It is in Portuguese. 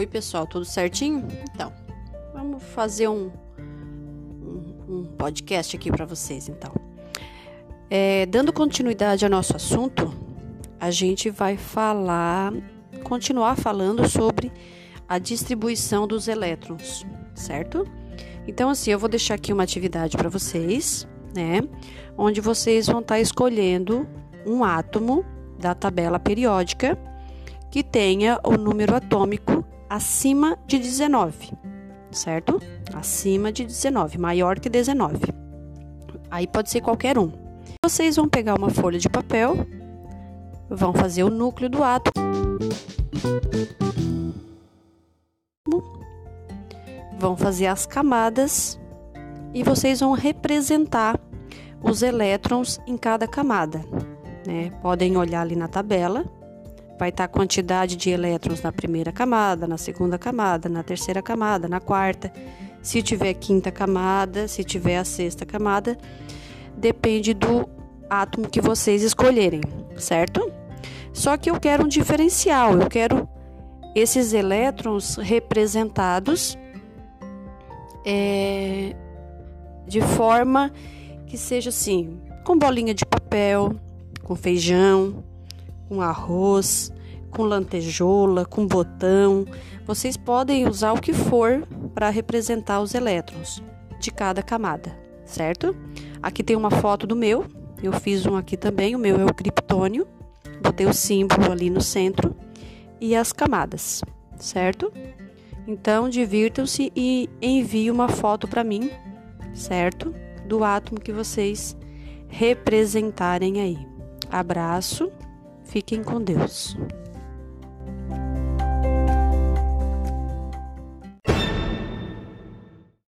Oi, pessoal, tudo certinho? Então, vamos fazer um, um, um podcast aqui para vocês, então. É, dando continuidade ao nosso assunto, a gente vai falar, continuar falando sobre a distribuição dos elétrons, certo? Então, assim, eu vou deixar aqui uma atividade para vocês, né? Onde vocês vão estar tá escolhendo um átomo da tabela periódica que tenha o número atômico acima de 19, certo? Acima de 19, maior que 19. Aí pode ser qualquer um. Vocês vão pegar uma folha de papel, vão fazer o núcleo do átomo, vão fazer as camadas e vocês vão representar os elétrons em cada camada. Né? Podem olhar ali na tabela, vai estar a quantidade de elétrons na primeira camada, na segunda camada, na terceira camada, na quarta. Se tiver quinta camada, se tiver a sexta camada, depende do átomo que vocês escolherem, certo? Só que eu quero um diferencial, eu quero esses elétrons representados é, de forma que seja assim, com bolinha de papel, com feijão, com arroz, com lantejola, com botão. Vocês podem usar o que for para representar os elétrons de cada camada, certo? Aqui tem uma foto do meu, eu fiz um aqui também, o meu é o criptônio, botei o símbolo ali no centro e as camadas, certo? Então, divirtam-se e enviem uma foto para mim, certo? Do átomo que vocês representarem aí. Abraço, fiquem com Deus.